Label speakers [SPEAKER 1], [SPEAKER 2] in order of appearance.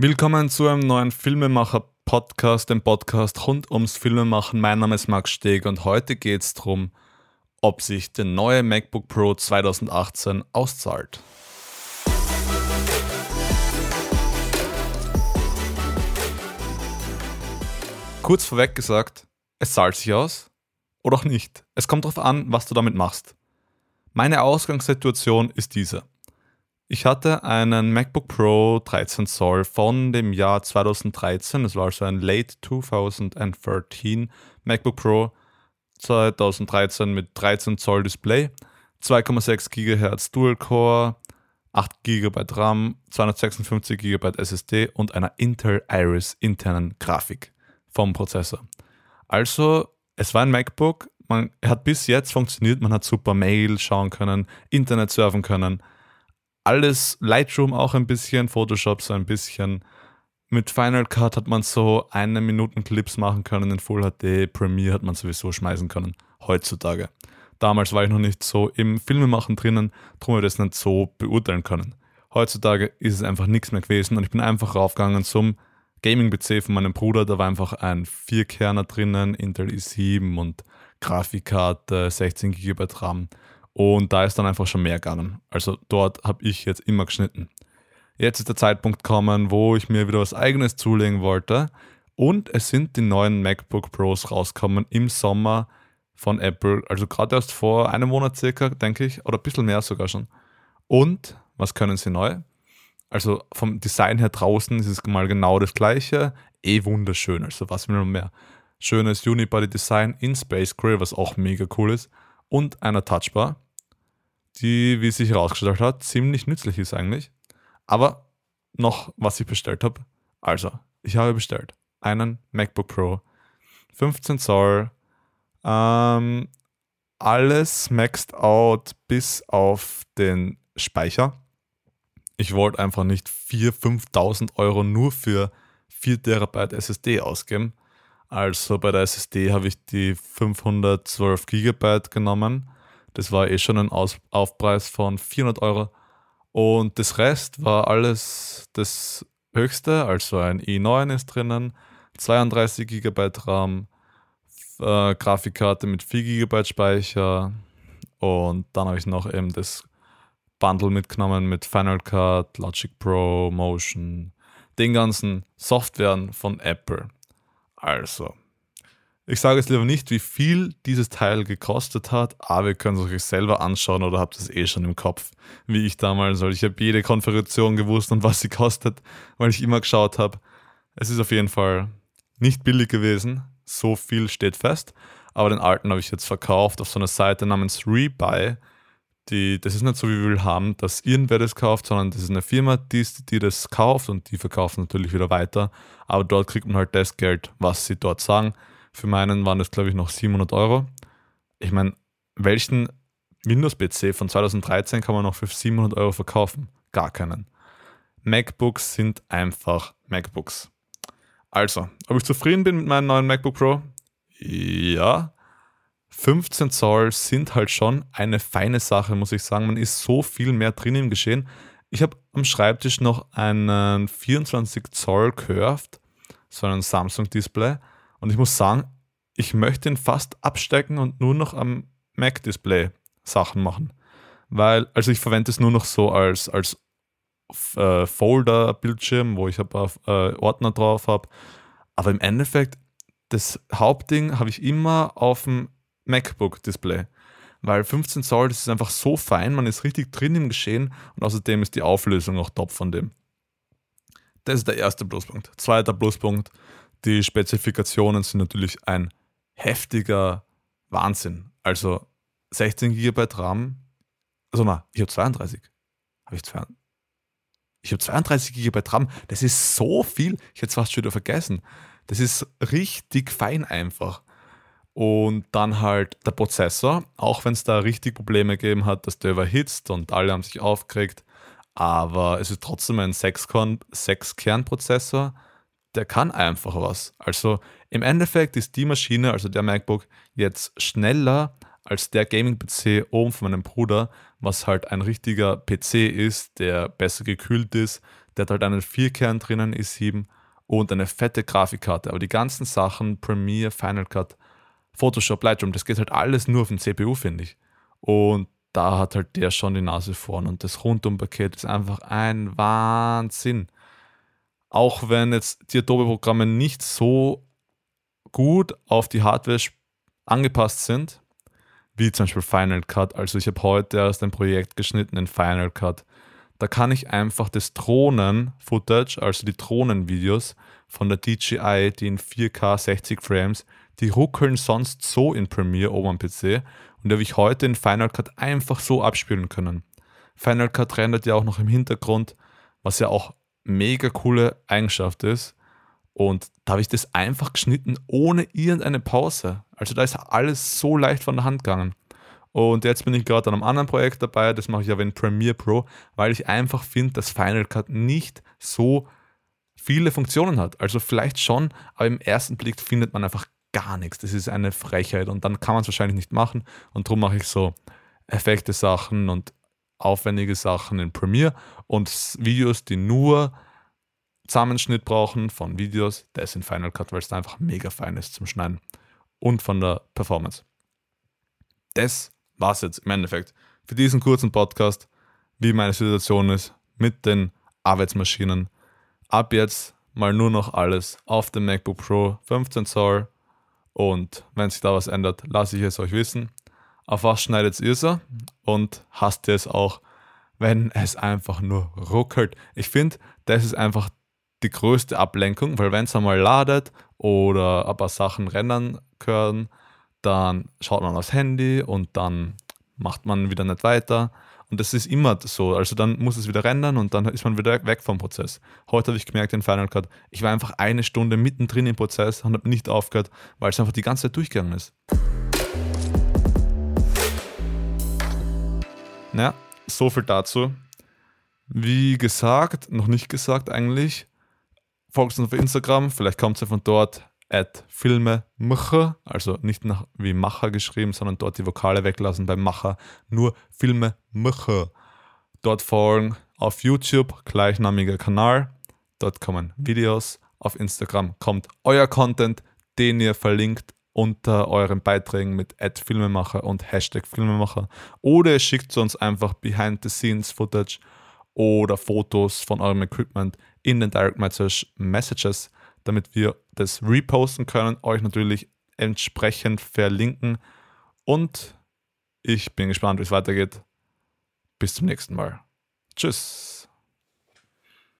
[SPEAKER 1] Willkommen zu einem neuen Filmemacher-Podcast, dem Podcast rund ums Filmemachen. Mein Name ist Max Steg und heute geht es darum, ob sich der neue MacBook Pro 2018 auszahlt. Kurz vorweg gesagt, es zahlt sich aus oder auch nicht. Es kommt darauf an, was du damit machst. Meine Ausgangssituation ist diese. Ich hatte einen MacBook Pro 13 Zoll von dem Jahr 2013. Das war also ein Late 2013 MacBook Pro 2013 mit 13 Zoll Display, 2,6 GHz Dual Core, 8 GB RAM, 256 GB SSD und einer Intel Iris internen Grafik vom Prozessor. Also, es war ein MacBook, man hat bis jetzt funktioniert, man hat super Mail schauen können, Internet surfen können alles Lightroom auch ein bisschen, Photoshop so ein bisschen. Mit Final Cut hat man so eine Minuten Clips machen können in Full HD, Premiere hat man sowieso schmeißen können, heutzutage. Damals war ich noch nicht so im Filmemachen drinnen, darum habe ich das nicht so beurteilen können. Heutzutage ist es einfach nichts mehr gewesen und ich bin einfach raufgegangen zum Gaming-PC von meinem Bruder. Da war einfach ein Vierkerner drinnen, Intel i7 und Grafikkarte, 16 GB RAM. Und da ist dann einfach schon mehr gegangen. Also dort habe ich jetzt immer geschnitten. Jetzt ist der Zeitpunkt gekommen, wo ich mir wieder was eigenes zulegen wollte. Und es sind die neuen MacBook Pros rausgekommen im Sommer von Apple. Also gerade erst vor einem Monat circa, denke ich, oder ein bisschen mehr sogar schon. Und was können sie neu? Also vom Design her draußen ist es mal genau das gleiche. Eh wunderschön. Also was will man mehr? Schönes Unibody Design in Space Gray, was auch mega cool ist. Und einer Touchbar die, wie sich herausgestellt hat, ziemlich nützlich ist eigentlich. Aber noch, was ich bestellt habe. Also, ich habe bestellt einen MacBook Pro, 15 Zoll, ähm, alles maxed out bis auf den Speicher. Ich wollte einfach nicht 4.000, 5.000 Euro nur für 4 Terabyte SSD ausgeben. Also bei der SSD habe ich die 512 Gigabyte genommen das war eh schon ein Aus Aufpreis von 400 Euro. Und das Rest war alles das höchste, also ein i9 ist drinnen, 32 GB RAM, äh, Grafikkarte mit 4 GB Speicher und dann habe ich noch eben das Bundle mitgenommen mit Final Cut, Logic Pro, Motion, den ganzen Softwaren von Apple. Also, ich sage jetzt lieber nicht, wie viel dieses Teil gekostet hat, aber ihr könnt es euch selber anschauen oder habt es eh schon im Kopf, wie ich damals, weil ich habe jede Konfiguration gewusst und was sie kostet, weil ich immer geschaut habe. Es ist auf jeden Fall nicht billig gewesen, so viel steht fest, aber den alten habe ich jetzt verkauft auf so einer Seite namens Rebuy. Die, das ist nicht so, wie wir haben, dass irgendwer das kauft, sondern das ist eine Firma, die, die das kauft und die verkaufen natürlich wieder weiter. Aber dort kriegt man halt das Geld, was sie dort sagen. Für meinen waren das, glaube ich, noch 700 Euro. Ich meine, welchen Windows-PC von 2013 kann man noch für 700 Euro verkaufen? Gar keinen. MacBooks sind einfach MacBooks. Also, ob ich zufrieden bin mit meinem neuen MacBook Pro? Ja. 15 Zoll sind halt schon eine feine Sache, muss ich sagen. Man ist so viel mehr drin im Geschehen. Ich habe am Schreibtisch noch einen 24 Zoll Curved, so einen Samsung-Display. Und ich muss sagen, ich möchte ihn fast abstecken und nur noch am Mac-Display Sachen machen. Weil, also ich verwende es nur noch so als, als äh, Folder-Bildschirm, wo ich ein paar äh, Ordner drauf habe. Aber im Endeffekt, das Hauptding habe ich immer auf dem MacBook-Display. Weil 15 Zoll, das ist einfach so fein, man ist richtig drin im Geschehen und außerdem ist die Auflösung auch top von dem. Das ist der erste Pluspunkt. Zweiter Pluspunkt, die Spezifikationen sind natürlich ein heftiger Wahnsinn. Also 16 GB RAM, also na, ich habe 32. Habe ich 32? Ich habe 32 GB RAM. Das ist so viel. Ich hätte es fast schon wieder vergessen. Das ist richtig fein einfach. Und dann halt der Prozessor, auch wenn es da richtig Probleme gegeben hat, dass der überhitzt und alle haben sich aufgeregt. Aber es ist trotzdem ein 6-Kern-Prozessor der kann einfach was. Also im Endeffekt ist die Maschine, also der MacBook, jetzt schneller als der Gaming-PC oben von meinem Bruder, was halt ein richtiger PC ist, der besser gekühlt ist, Der hat halt einen 4-Kern drinnen, i7 und eine fette Grafikkarte. Aber die ganzen Sachen, Premiere, Final Cut, Photoshop, Lightroom, das geht halt alles nur auf dem CPU, finde ich. Und da hat halt der schon die Nase vorn und das Rundumpaket ist einfach ein Wahnsinn. Auch wenn jetzt die Adobe-Programme nicht so gut auf die Hardware angepasst sind, wie zum Beispiel Final Cut. Also ich habe heute erst ein Projekt geschnitten in Final Cut. Da kann ich einfach das Drohnen-Footage, also die Drohnenvideos von der DJI, die in 4K 60 Frames, die ruckeln sonst so in Premiere oben am PC und die habe ich heute in Final Cut einfach so abspielen können. Final Cut rendert ja auch noch im Hintergrund, was ja auch mega coole Eigenschaft ist. Und da habe ich das einfach geschnitten ohne irgendeine Pause. Also da ist alles so leicht von der Hand gegangen. Und jetzt bin ich gerade an einem anderen Projekt dabei, das mache ich aber in Premiere Pro, weil ich einfach finde, dass Final Cut nicht so viele Funktionen hat. Also vielleicht schon, aber im ersten Blick findet man einfach gar nichts. Das ist eine Frechheit und dann kann man es wahrscheinlich nicht machen. Und darum mache ich so Effekte Sachen und aufwendige Sachen in Premiere und Videos, die nur Zusammenschnitt brauchen von Videos, das in Final Cut, weil es da einfach mega fein ist zum Schneiden und von der Performance. Das war es jetzt im Endeffekt für diesen kurzen Podcast, wie meine Situation ist mit den Arbeitsmaschinen. Ab jetzt mal nur noch alles auf dem MacBook Pro 15 Zoll und wenn sich da was ändert, lasse ich es euch wissen. Auf was schneidet ihr so und hasst ihr es auch, wenn es einfach nur ruckelt? Ich finde, das ist einfach die größte Ablenkung, weil wenn es einmal ladet oder ein paar Sachen rendern können, dann schaut man aufs Handy und dann macht man wieder nicht weiter. Und das ist immer so. Also dann muss es wieder rendern und dann ist man wieder weg vom Prozess. Heute habe ich gemerkt in Final Cut, ich war einfach eine Stunde mittendrin im Prozess und habe nicht aufgehört, weil es einfach die ganze Zeit durchgegangen ist. Ja, so viel dazu. Wie gesagt, noch nicht gesagt eigentlich, folgt uns auf Instagram, vielleicht kommt es ja von dort, at Filmemacher, also nicht nach wie Macher geschrieben, sondern dort die Vokale weglassen beim Macher, nur Filmemacher. Dort folgen auf YouTube gleichnamiger Kanal, dort kommen Videos, auf Instagram kommt euer Content, den ihr verlinkt unter euren Beiträgen mit Filmemacher und Hashtag Filmemacher oder ihr schickt uns einfach Behind the Scenes Footage oder Fotos von eurem Equipment in den Direct Messages, damit wir das reposten können, euch natürlich entsprechend verlinken. Und ich bin gespannt, wie es weitergeht. Bis zum nächsten Mal. Tschüss.